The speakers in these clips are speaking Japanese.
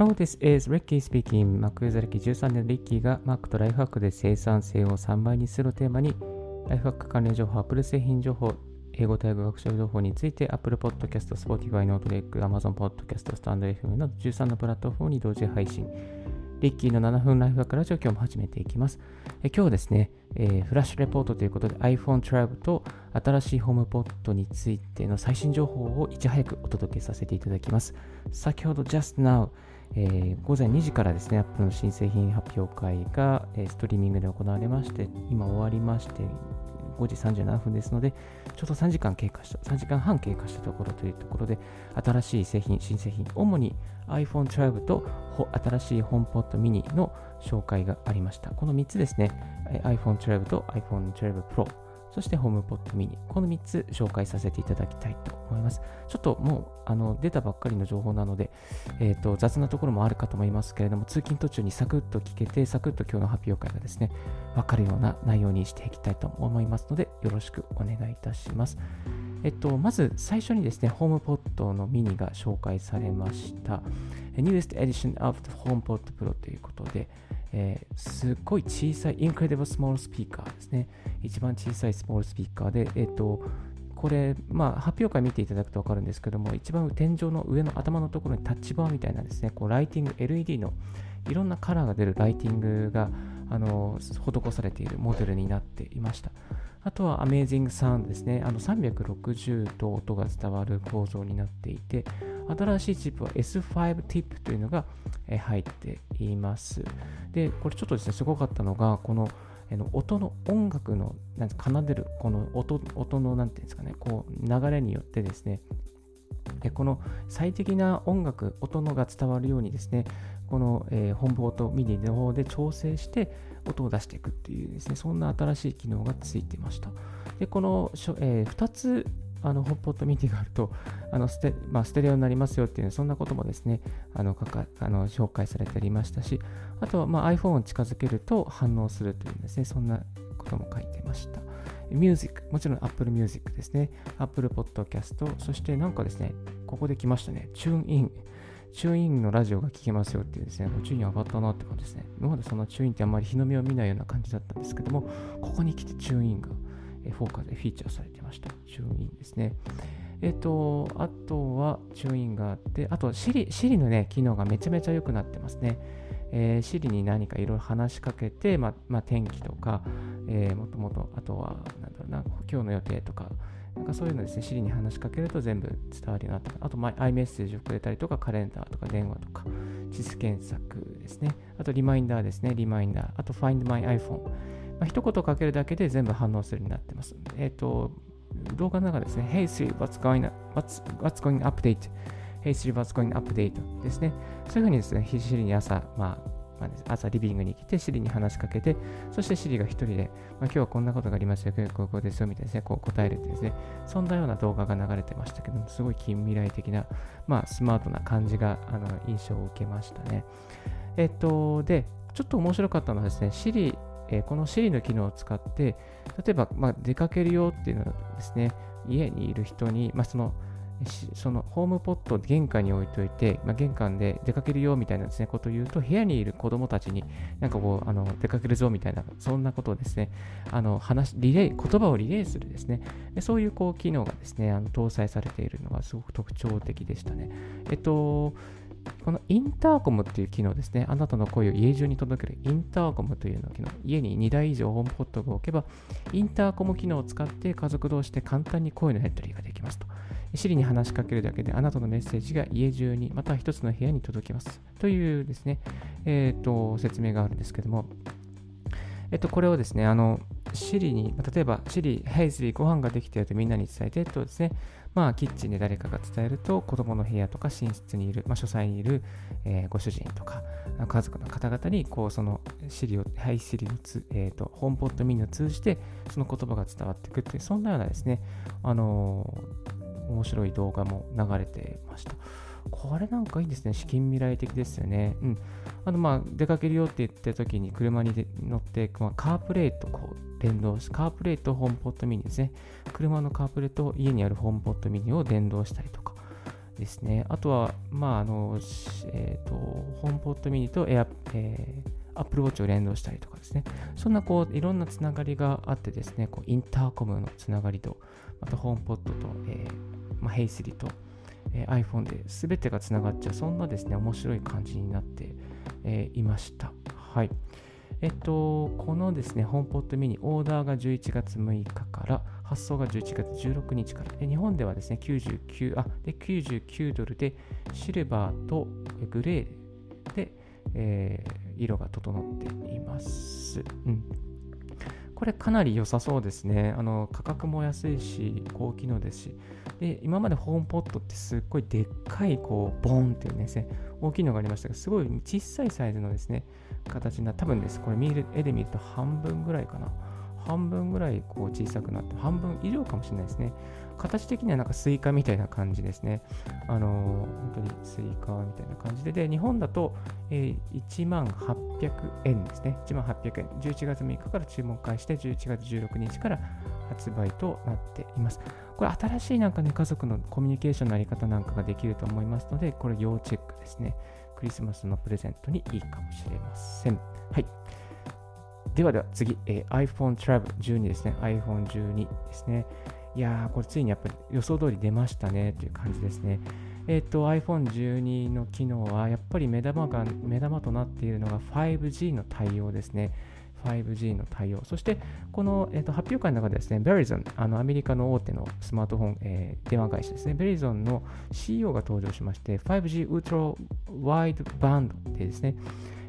Hello, this is Ricky speaking. Mac ユーザー歴13年のリッキーが Mac とライフハックで生産性を3倍にするをテーマに、ライフハック関連情報、Apple 製品情報、英語対語学習情報について Apple Podcast、Spotify、Notebook、Amazon Podcast、StandFM など13のプラットフォームに同時配信。リッキーの7分ライフハックラジオ今日も始めていきます。え今日ですね、えー、フラッシュレポートということで iPhone 12と新しいホームポットについての最新情報をいち早くお届けさせていただきます。先ほど Just Now、えー、午前2時からですね、Apple の新製品発表会が、えー、ストリーミングで行われまして、今終わりまして、5時37分ですので、ちょうど3時間経過した、3時間半経過したところというところで、新しい製品、新製品、主に iPhone 12と新しい HomePod mini の紹介がありました。この3つですね、iPhone 12と iPhone 12 Pro そして HomePod mini。この3つ紹介させていただきたいと思います。ちょっともうあの出たばっかりの情報なので、えーと、雑なところもあるかと思いますけれども、通勤途中にサクッと聞けて、サクッと今日の発表会がですね、わかるような内容にしていきたいと思いますので、よろしくお願いいたします。えっと、まず最初にですね、ホームポットのミニが紹介されました。Newest Edition of the HomePod Pro ということで、えー、すっごい小さい Incredible Small Speaker ですね。一番小さいスモールスピーカーで、えっ、ー、と、これ、まあ、発表会見ていただくと分かるんですけども、一番天井の上の頭のところにタッチバーみたいなですね、こうライティング、LED のいろんなカラーが出るライティングがあの施されているモデルになっていました。あとは Amazing Sound ですね。あの360度音が伝わる構造になっていて、新しいチップは S5 ティップというのが入っています。で、これちょっとですね、すごかったのが、この音の音楽の奏でるこの音音のなんていうんですかねこう流れによってですねこの最適な音楽音のが伝わるようにですねこの、えー、本部音ミディの方で調整して音を出していくっていうですねそんな新しい機能がついてましたでこの、えー、2つあの HomePod mini があるとあのステ,、まあ、ステレオになりますよっていう、そんなこともですね、あのかかあの紹介されてありましたし、あとは、まあ、iPhone を近づけると反応するというですね、そんなことも書いてました。ミュージック、もちろん Apple Music ですね、Apple Podcast、そしてなんかですね、ここで来ましたね、 TuneIn。TuneIn のラジオが聞けますよっていうですね、もう TuneIn 上がったなって感じですね。今までその TuneIn ってあんまり日の目を見ないような感じだったんですけども、ここに来て TuneIn がフォーカスでフィーチャーされてました。 TuneIn ですね。えっと、あとはチューインがあって、あと Siri, Siri のね、機能がめちゃめちゃ良くなってますね。えー、Siri に何かいろいろ話しかけて、ままあ、天気とか、えー、もともと、あとは、なんだろうな、今日の予定とか、なんかそういうのですね、Siri に話しかけると全部伝わるようになった。あと、iMessage をくれたりとか、カレンダーとか電話とか、地図検索ですね。あと、リマインダーですね、リマインダー。あと、Find My iPhone。まあ、一言かけるだけで全部反応するようになってます。えっ、ー、と、動画の中ですね、Hey Siri, what's going, what's, what's going update? Hey Siri, what's going update? ですね。そういうふうにですね、シリに朝、まあ、まあ、朝リビングに来て、シリに話しかけて、そしてシリが一人で、まあ、今日はこんなことがありましたよ、ここですよ、みたいですね、こう答えるってですね、そんなような動画が流れてましたけども、すごい近未来的な、まあ、スマートな感じが、あの、印象を受けましたね。えっと、で、ちょっと面白かったのはですね、シリえー、この Siri の機能を使って、例えば、まあ、出かけるよっていうのはですね、家にいる人に、まあ、その、そのホームポットを玄関に置いといて、まあ、玄関で出かけるよみたいなですね、ことを言うと、部屋にいる子供たちに、なんかこう、あの出かけるぞみたいな、そんなことをですね、あの話リレー、言葉をリレーするですね、でそういうこう機能がですね、あの搭載されているのがすごく特徴的でしたね。えっと、このインターコムっていう機能ですね。あなたの声を家中に届けるインターコムというの機能。家に2台以上ホームポットが置けば、インターコム機能を使って家族同士で簡単に声のやり取りができますと。シリに話しかけるだけであなたのメッセージが家中に、または一つの部屋に届きます。というですね、えっ、ー、と、説明があるんですけども、えっと、これをですね、あの、シリに、例えば、シリ、ヘイスリーご飯ができてるとみんなに伝えてとですね、まあ、キッチンで誰かが伝えると、子供の部屋とか寝室にいる、まあ、書斎にいる、えー、ご主人とか、家族の方々に、こう、その、シリを、ハイシリのつ、えっ、ー、と、ホームポットミニを通じて、その言葉が伝わっていくっていう、そんなようなですね、あのー、面白い動画も流れてました。これなんかいいですね。資金未来的ですよね。うん。あの、まあ、出かけるよって言った時に車に乗って、まあ、カープレートこう連動し、カープレートホームポットミニですね。車のカープレート家にあるホームポットミニを連動したりとか。ですね。あとは、まあ、あの、えっ、ー、と、ホームポットミニとエア、えー、Apple Watch を連動したりとかですね。そんなこういろんなつながりがあってですね、こうインターコムのつながりと、またホームポットと、えーまあ、ヘイスリーと、iPhone で全てがつながっちゃう、そんなですね、面白い感じになって、いました。はい。えっと、このですね、ホームポットミニ、オーダーが11月6日から、発送が11月16日から、日本ではですね、99, あで99ドルで、シルバーとグレーで、えー、色が整っています。うん、これかなり良さそうですね。あの価格も安いし、高機能ですし、で今までホームポットってすっごいでっかいこうボンっていうね、大きいのがありましたが、すごい小さいサイズのですね、形にな、多分です、これ見る絵で見ると半分ぐらいかな。半分ぐらいこう小さくなって、半分以上かもしれないですね。形的にはなんかスイカみたいな感じですね。あの、本当にスイカみたいな感じで、で、日本だと、えー、1万800円ですね。1万800円。11月6日から注文開始して、11月16日から発売となっています。これ新しいなんかね、家族のコミュニケーションのあり方なんかができると思いますので、これ要チェックですね。クリスマスのプレゼントにいいかもしれません。はい。ではでは次、えー、iPhone 12ですね。iPhone 12ですね。いやー、これついにやっぱり予想通り出ましたねという感じですね。えっ、ー、と iPhone12 の機能はやっぱり目玉が目玉となっているのが 5G の対応ですね。5G の対応。そして、この、えーと、発表会の中でですね、ベリゾン、あのアメリカの大手のスマートフォン、えー、電話会社ですね、ベリゾンの CEO が登場しまして、5G ウルトラワイドバンドでですね、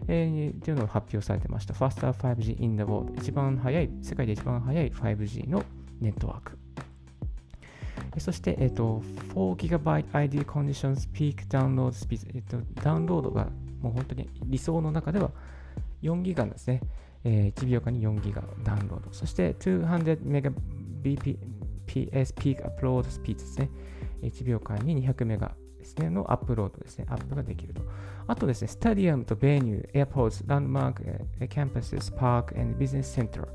えー、っていうのを発表されてました。Faster 5G in the world。一番速い、世界で一番速い 5G のネットワーク。そして、えっ、ー、と、4GB ID Conditions Peak Download Speed、えっ、ー、と、ダウンロードがもう本当に理想の中では4ギガですね。えー、1秒間に4ギガダウンロード。そして 200Mbps Peak Upload Speed ですね。1秒間に200メガですね、のアップロードですね、アップができると。あとですね、スタディアムとベニュー、エアポーズ、ランドマーク、キャンパ、スパーク、ビジネスセンター。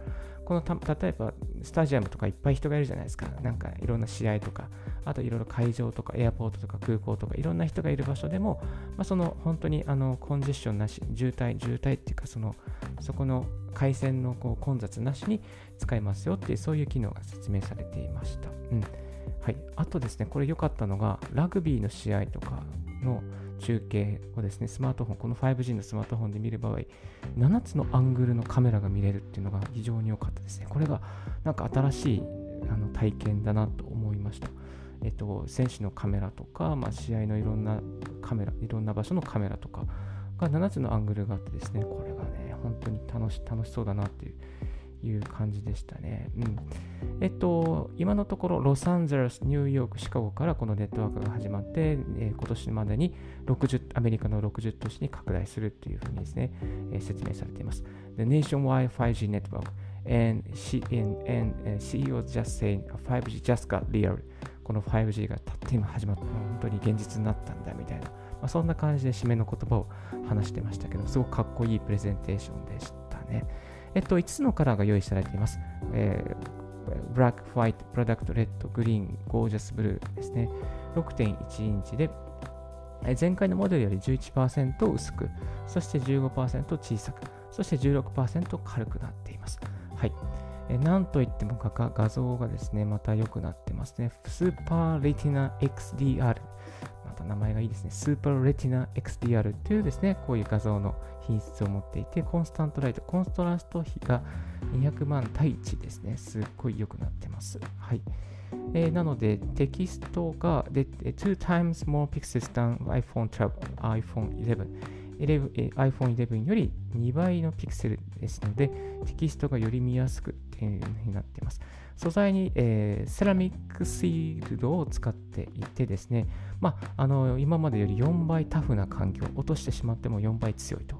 この例えばスタジアムとかいっぱい人がいるじゃないですか。なんかいろんな試合とか、あといろいろ会場とかエアポートとか空港とかいろんな人がいる場所でも、まあ、その本当にあのコンジェッションなし、渋滞、渋滞っていうかそのそこの回線のこう混雑なしに使えますよっていうそういう機能が説明されていました。うんはい、あとですね、これ良かったのがラグビーの試合とかの中継をですね、スマートフォン、この 5G のスマートフォンで見る場合、7つのアングルのカメラが見れるっていうのが非常に良かったですね。これがなんか新しいあの体験だなと思いました。えっと、選手のカメラとか、まあ、試合のいろんなカメラ、いろんな場所のカメラとかが7つのアングルがあってですね、これがね、本当に楽し楽しそうだなっていういう感じでしたね。うん。えっと、今のところ、ロサンゼルス、ニューヨーク、シカゴからこのネットワークが始まって、えー、今年までに60、アメリカの60都市に拡大するっていうふうにですね、えー、説明されています。The nationwide 5G network and, C and, and CEO just saying 5G just got real この 5G がたって今始まった、本当に現実になったんだみたいな、まあ、そんな感じで締めの言葉を話してましたけど、すごくかっこいいプレゼンテーションでしたね。えっと、5つのカラーが用意されています。えー、ブラック、ホワイト、プロダクト、レッド、グリーン、ゴージャスブルーですね。6.1インチで、前回のモデルより11%薄く、そして15%小さく、そして16%軽くなっています。はい。えなんといっても画画像がですね、また良くなってますね。スーパーレティナ XDR また名前がいいですね。スーパーレティナ XDR というですね、こういう画像の品質を持っていて、コンスタントライト、コンストラスト比が200万対1ですね。すっごい良くなってます。はい。えー、なので、テキストがで2 times more pixels than iPhone 12, iPhone 11. 11 iPhone 11より2倍のピクセルですので、テキストがより見やすくっていう風になっています。素材に、えー、セラミックシールドを使っていてですね、まあ、あの今までより4倍タフな環境、落としてしまっても4倍強いと、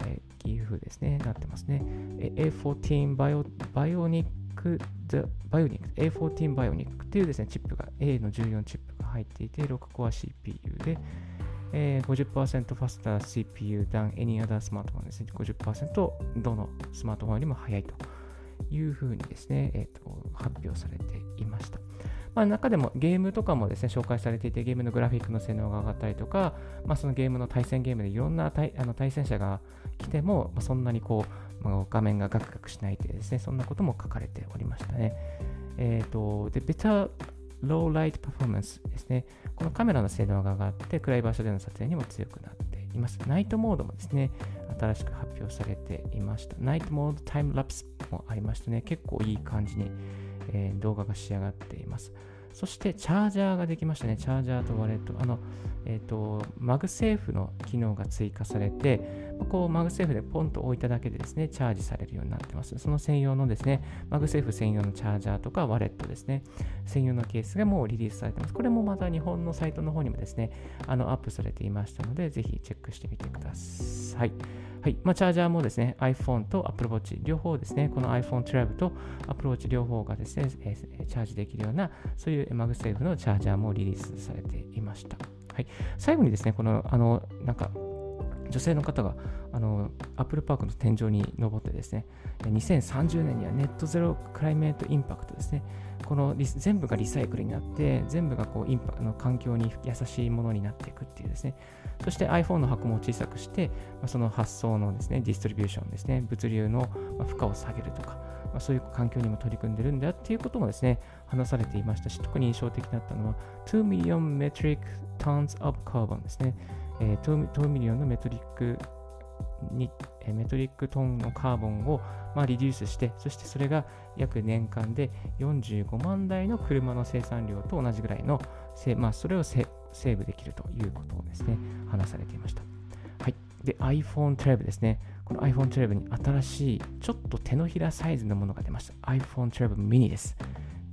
えー、いう風ですね、なってますね。A14 バイオ Bionic、Bionic、A14 Bionic というですね、チップが、A の14チップが入っていて、6コア CPU で、えー、50% faster CPU than any other smartphone ですね。50%どのスマートフォンよりも速いというふうにですね、えーと、発表されていました。まあ、中でもゲームとかもですね、紹介されていて、ゲームのグラフィックの性能が上がったりとか、まあ、そのゲームの対戦ゲームでいろんな対あの対戦者が来ても、まあ、そんなにこう、まあ、画面がガクガクしないというですね、そんなことも書かれておりましたね。えっ、ー、と、で、Better Low Light Performance ですね。このカメラの性能が上がって、暗い場所での撮影にも強くなっています。ナイトモードもですね、新しく発表されていました。ナイトモードタイムラプスもありましてね、結構いい感じに、えー、動画が仕上がっています。そしてチャージャーができましたね。チャージャーとワレット。あの、えっ、ー、と、 MagSafe の機能が追加されて、こう、 MagSafe でポンと置いただけでですね、チャージされるようになってます。その専用のですね、 MagSafe 専用の charger とか wallet ですね、専用のケースがもうリリースされてます。これもまた日本のサイトの方にもですね、あの、アップされていましたので、ぜひチェックしてみてください。はいまあ、チャージャーもですね、iPhone と Apple Watch 両方ですね、この iPhone 12と Apple Watch 両方がですね、えー、チャージできるような、そういう MagSafe の charger もリリースされていました。はい、最後にですね、この、あの、なんか、女性の方があの Apple Park の天井に登ってですね、2030年には net zero climate impact ですね、この全部がリサイクルになって、全部がこうインパの環境に優しいものになっていくっていうですね、そして iPhone の箱も小さくして、ま、その発送のですね、 distribution ですね、物流の負荷を下げるとか、ま、そういう環境にも取り組んでるんだっていうこともですね、話されていましたし、特に印象的だったのは、2 million metric tons of carbon ですね。えー、 million の metric に、え metric ton の carbon を、まあ、 reduce して、そしてそれが約年間で45万台の車の生産量と同じぐらいの、まあ、それをセーブできるということをですね、話されていました。はい。で、iPhone 12ですね。この iPhone 12に新しい、ちょっと手のひらサイズのものが出ました。iPhone 12 mini です。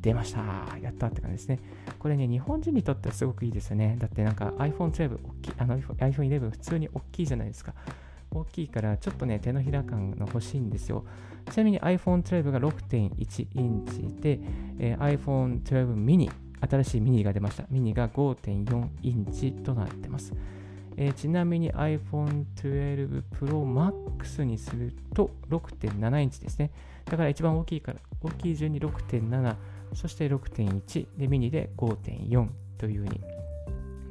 出ました。やったって感じですね。これね、日本人にとってはすごくいいですよね。だってなんか iPhone12 大きい、iPhone11 普通に大きいじゃないですか。大きいからちょっとね、手のひら感が欲しいんですよ。ちなみに iPhone12 が6.1インチで、えー、iPhone12 mini、新しいミニが出ました。ミニが5.4インチとなってます。えー、ちなみに iPhone 12 Pro Max にすると6.7インチですね。だから一番大きいから、大きい順に6.7、そして6.1でミニで5.4というふうに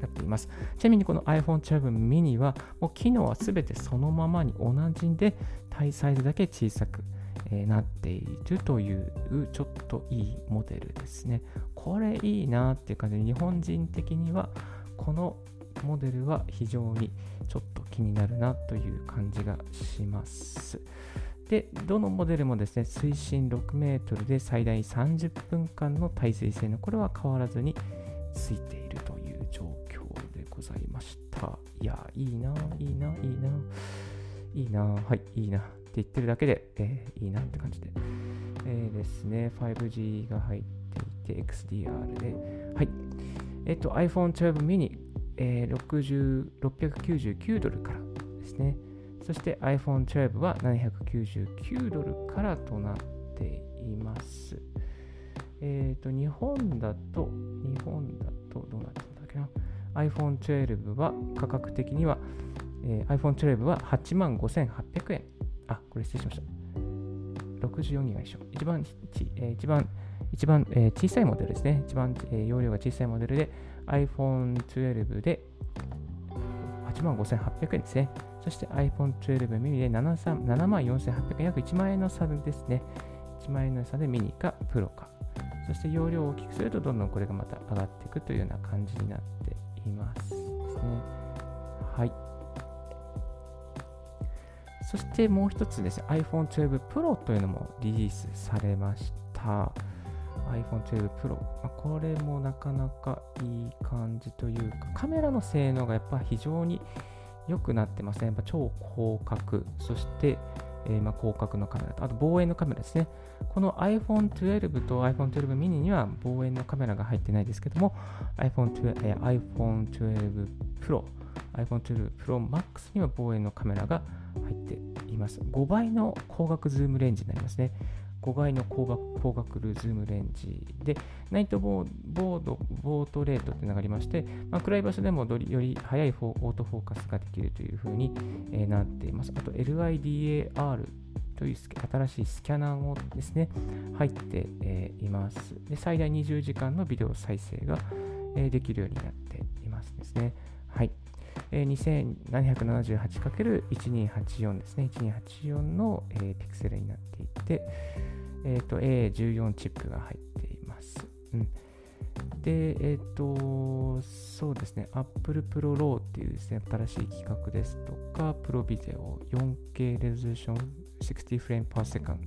なっています。ちなみにこの iPhone 12 mini はもう機能はすべてそのままに同じで対サイズだけ小さく、なっているというちょっといいモデルですね。これいいなっていう感じで日本人的にはこのモデルは非常にちょっと気になるなという感じがします。で、どのモデルもですね、水深6メートルで最大30分間の耐水性の、これは変わらずについているという状況でございました。いや、いいな、いいな、いいな、いいな、はい、いいなって言ってるだけで、えー、いいなって感じで。えー、ですね、5G が入っていて、XDR で、はい。えっ、と、iPhone 12 mini、えー、699ドルからですね。そして iPhone 12は799ドルからとなっています。えっ、ー、と、日本だと、日本だとどうなってんだっけな ?iPhone 12は価格的には、えー、iPhone 12は8万5800円。あ、これ失礼しました。64ギガ一緒。一番、えー、一番、一番、えー、小さいモデルですね。一番、えー、容量が小さいモデルで iPhone 12で85,800円ですね。そして iPhone 12 mini で74,800円、約1万円の差ですね。1万円の差でミニかプロか。そして容量を大きくするとどんどんこれがまた上がっていくというような感じになっていますですね。はい。そしてもう一つですね、iPhone 12 Pro というのもリリースされました。iPhone 12 Pro。ま、これもなかなかいい感じというか、カメラの性能がやっぱ非常に良くなってますね。やっぱ超広角、そして、えー、ま広角のカメラと、あと望遠のカメラですね。この iPhone 12と iPhone 12 mini には望遠のカメラが入ってないですけども、iPhone 12, えー、iPhone 12 Pro、iPhone 12 Pro Max には望遠のカメラが入っています。5倍の光学ズームレンジになりますね。5倍の光学光学ルズームレンジで、ナイトボード、ボートレートというのがありまして、まあ、暗い場所でもより速いオートフォーカスができるというふうに、え、なっています。あと LIDAR という新しいスキャナーもですね、入って、え、います。で。最大20時間のビデオ再生が、え、できるようになっていますですね。はい。え、2778×1284 ですね。1284の、え、ピクセルになっていて、えっ、ー、と、A14 チップが入っています。うん。で、えっ、ー、と、そうですね、Apple Pro Raw っていうですね、新しい企画ですとか、プロビデオ 4K レゾリューション60フレーム per second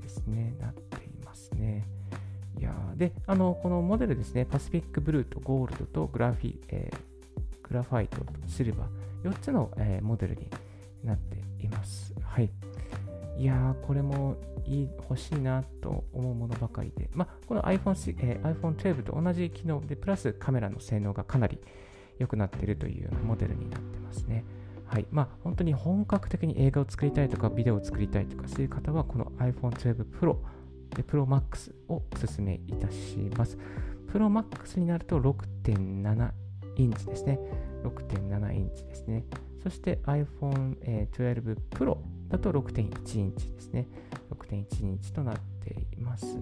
ですね、なっていますね。いやで、あの、このモデルですね、パシフィックブルーとゴールドとグラフィ、えー、グラファイトシルバー、4つの、えー、モデルになっています。はい。いやー、これもいい欲しいなと思うものばかりで、まあ、この iPhone, えー、iPhone 12と同じ機能で、プラスカメラの性能がかなり良くなっているというようなモデルになってますね。はい。まあ、本当に本格的に映画を作りたいとか、ビデオを作りたいとか、そういう方は、この iPhone 12 Pro で Pro Max をお勧めいたします。Pro Max になると6.7インチですね。6.7インチですね。そして iPhone 12 Pro だと6.1インチですね。6.1インチとなっています。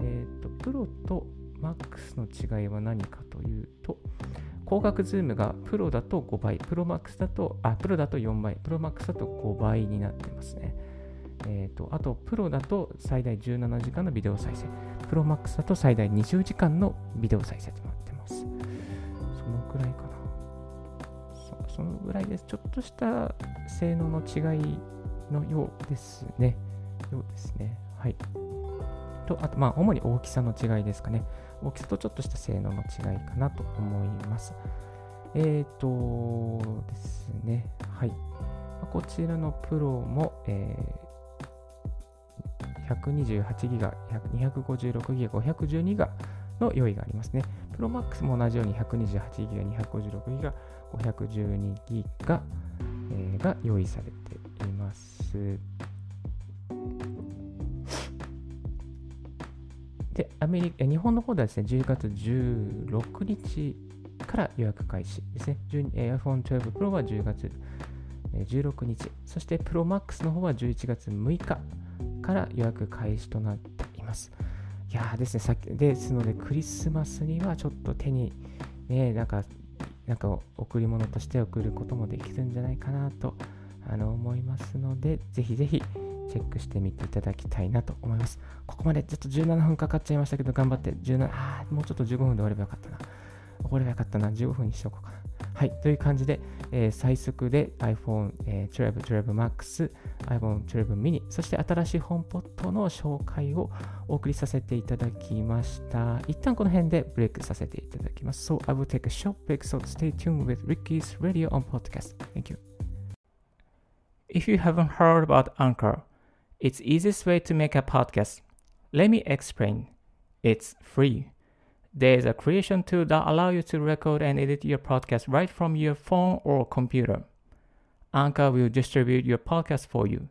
えっ、ー、と、プロと MAX の違いは何かというと、光学ズームがプロだと5倍、 Pro Max だと、あ、プロだと4倍、 Pro Max だと5倍になってますね。えっ、ー、と、あと、プロだと最大17時間のビデオ再生、プロマックスだと最大20時間のビデオ再生。くらいかなそのぐらいです。ちょっとした性能の違いのようですね。ようですね。はい。と、あと、まあ、主に大きさの違いですかね。大きさとちょっとした性能の違いかなと思います。えっ、ー、とですね。はい。こちらのプロも、えー、128GB、256GB、512GB の用意がありますね。プロマックスも同じように128ギガ、256ギガ、512ギガ、えー、が用意されています。で、アメリカ、日本の方ではですね、10月16日から予約開始ですね。iPhone 12 Pro は10月16日、そして Pro Max の方は11月6日から予約開始となっています。いやですね、さっきですので、クリスマスにはちょっと手に、ね、なんか、なんか贈り物として送ることもできるんじゃないかなとあの思いますので、ぜひぜひチェックしてみていただきたいなと思います。ここまでちょっと17分かかっちゃいましたけど、頑張って17、あもうちょっと15分で終わればよかったな。終わればよかったな。15分にしようかな。はい。という感じで、えー、最速で iPhone、えー、12、12 Max、iPhone 12 mini、そして新しいホームポットの紹介をお送りさせていただきました。一旦この辺でブレイクさせていただきます。So I will take a short break, so stay tuned with Ricky's Radio on Podcast. Thank you. If you haven't heard about Anchor, it's easiest way to make a podcast. Let me explain. It's free. There's a creation tool that allow you to record and edit your podcast right from your phone or computer. Anchor will distribute your podcast for you,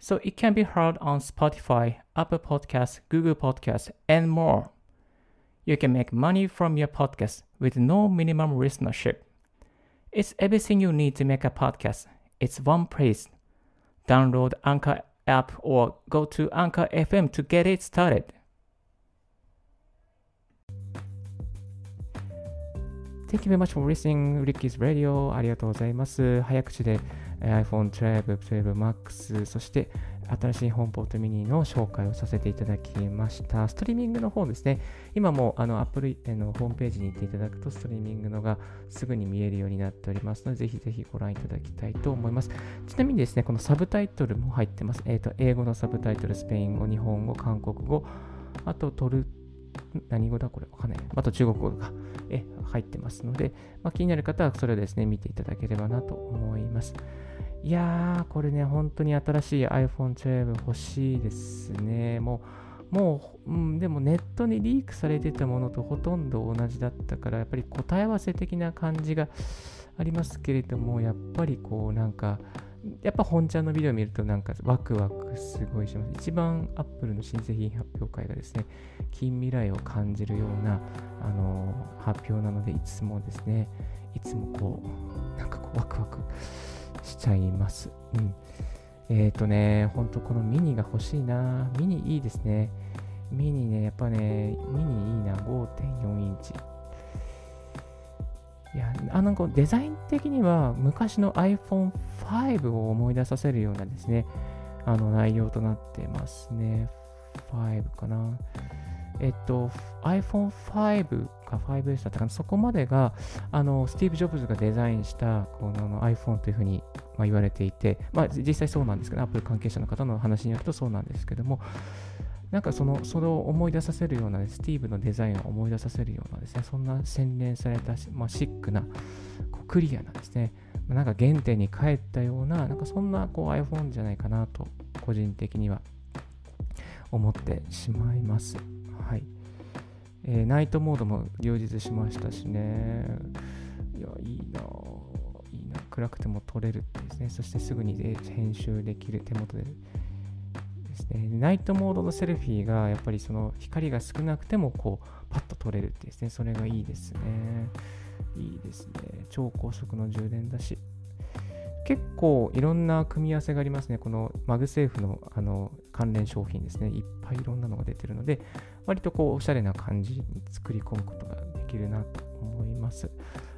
so it can be heard on Spotify, Apple Podcasts, Google Podcasts, and more. You can make money from your podcast with no minimum listenership. It's everything you need to make a podcast. It's one place download Anchor app or go to Anchor FM to get it started. Thank you very much for listening Ricky's Radio ありがとうございます。早口で iPhone 12、12 Max、そして新しいホームポートミニの紹介をさせていただきました。ストリーミングの方ですね、今もあの Apple のホームページに行っていただくと、ストリーミングのがすぐに見えるようになっておりますので、ぜひぜひご覧いただきたいと思います。ちなみにですね、このサブタイトルも入ってます。えっ、ー、と、英語のサブタイトル、スペイン語、日本語、韓国語、あとトル何語だこれわかんない。あと中国語がえ入ってますので、まあ、気になる方はそれをですね、見ていただければなと思います。いやー、これね、本当に新しい iPhone 12欲しいですね。もう、もう、うん、でもネットにリークされてたものとほとんど同じだったから、やっぱり答え合わせ的な感じがありますけれども、やっぱりこう、なんか、やっぱ本ちゃんのビデオ見るとなんかワクワクすごいします。一番アップルの新製品発表会がですね、近未来を感じるような、あの、発表なので、いつもですね、いつもこう、なんかこうワクワクしちゃいます。うん。えっ、ー、とね、ほんとこのミニが欲しいな。ミニいいですね。ミニね、やっぱね、ミニいいな。5.4インチ。いや、あのデザイン的には昔の iPhone5 を思い出させるようなですね、あの内容となってますね。5かな。えっと、iPhone5 か 5S だったかな、そこまでが、あの、スティーブ・ジョブズがデザインしたこの iPhone というふうに、まあ、言われていて、まあ、実際そうなんですけど、Apple 関係者の方の話によるとそうなんですけども、なんかその、それを思い出させるような、ね、スティーブのデザインを思い出させるようなですね、そんな洗練された、まあ、シックな、こうクリアなですね、なんか原点に帰ったような、なんかそんなこう iPhone じゃないかなと、個人的には思ってしまいます。はい。えー、ナイトモードも両日しましたしね。いや、いいな、いいな。暗くても撮れるってですね。そしてすぐに編集できる手元でですね、ナイトモードのセルフィーがやっぱりその光が少なくてもこうパッと撮れるってですね、それがいいですね。いいですね。超高速の充電だし。結構いろんな組み合わせがありますね。この MagSafe のあの関連商品ですね。いっぱいいろんなのが出てるので、割とこうおしゃれな感じに作り込むことができるなと思います。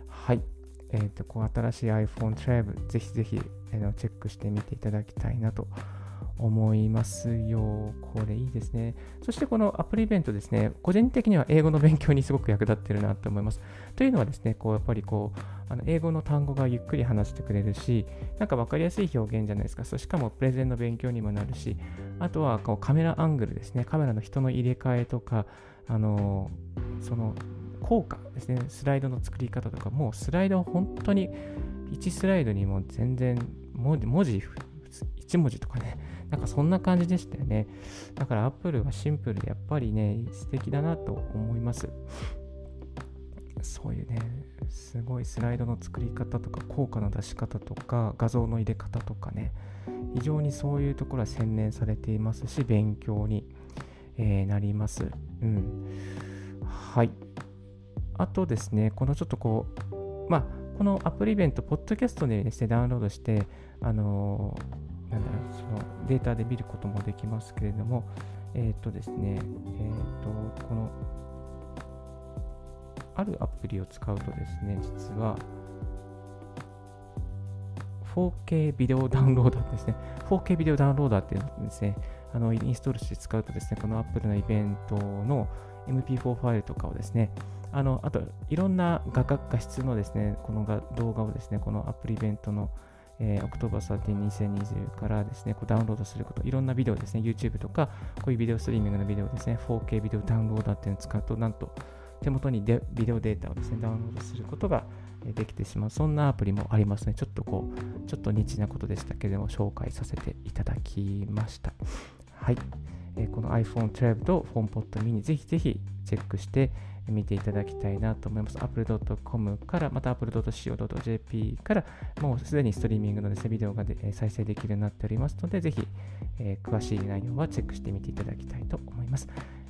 はい。えっ、ー、と、こう新しい iPhone 12、ぜひぜひ、えー、チェックしてみていただきたいなと思いますよ。これいいですね。そしてこの Apple イベントですね、個人的には英語の勉強にすごく役立ってるなと思います。というのはですね、こうやっぱりこう、あの英語の単語がゆっくり話してくれるし、なんか分かりやすい表現じゃないですか。そしかもプレゼンの勉強にもなるし、あとはこうカメラアングルですね、カメラの人の入れ替えとか、あのその効果ですね、スライドの作り方とか、もうスライドは本当に1スライドにも全然、文字1文字とかね、なんかそんな感じでしたよね。だから Apple はシンプルでやっぱりね、素敵だなと思います。そういうね、すごいスライドの作り方とか、効果の出し方とか、画像の入れ方とかね、非常にそういうところは洗練されていますし、勉強に、えー、なります。うん。はい。あとですね、このちょっとこう、まあ、このアプリイベント、ポッドキャストでですね、ダウンロードして、あのーなんだろう、そのデータで見ることもできますけれども、えっ、ー、とですね、えっ、ー、と、この、あるアプリを使うとですね、実は、4K ビデオダウンローダーですね。4K ビデオダウンローダーっていうのをですね、あのインストールして使うとですね、この Apple のイベントの MP4 ファイルとかをですね、あのあといろんな画角画質のですね、この動画をですね、このアプリイベントのえー、October 13、2020からですね、こうダウンロードすること、いろんなビデオですね、YouTube とか、こういうビデオストリーミングのビデオですね、4K ビデオダウンローダーっていうのを使うと、なんと手元にビデオデータをですね、ダウンロードすることができてしまう、そんなアプリもありますね。ちょっとこう、ちょっとニッチなことでしたけれども、紹介させていただきました。はい。え、この iPhone 12と HomePod mini ぜひぜひチェックして、見ていただきたいなと思います。apple.com から、また apple.co.jp から、もうすでにストリーミングのです、ね、ビデオがで再生できるようになっておりますので、ぜひ、えー、詳しい内容はチェックしてみていただきたいと思います。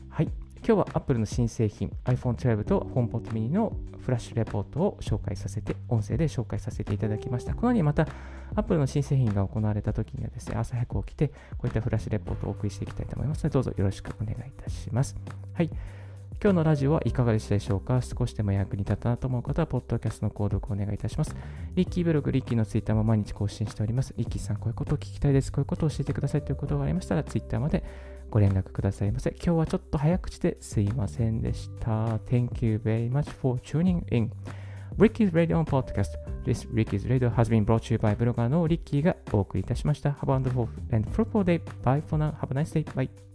はい。今日は Apple の新製品 iPhone 12と HomePod mini のフラッシュレポートを紹介させて、音声で紹介させていただきました。このようにまた Apple の新製品が行われた時にはですね、朝早く起きて、こういったフラッシュレポートをお送りしていきたいと思いますので、どうぞよろしくお願いいたします。はい。今日のラジオはいかがでしたでしょうか？少しでも役に立ったなと思う方は、ポッドキャストの購読をお願いいたします。リッキーブログ、リッキーのツイッターも毎日更新しております。リッキーさん、こういうことを聞きたいです。こういうことを教えてくださいということがありましたら、ツイッターまでご連絡くださいませ。今日はちょっと早口ですいませんでした。Thank you very much for tuning in. Ricky's Radio Podcast. This Ricky's Radio has been brought to you by ブロガーのリッキーがお送りいたしました。Have a wonderful and fruitful day. Bye for now. Have a nice day. Bye.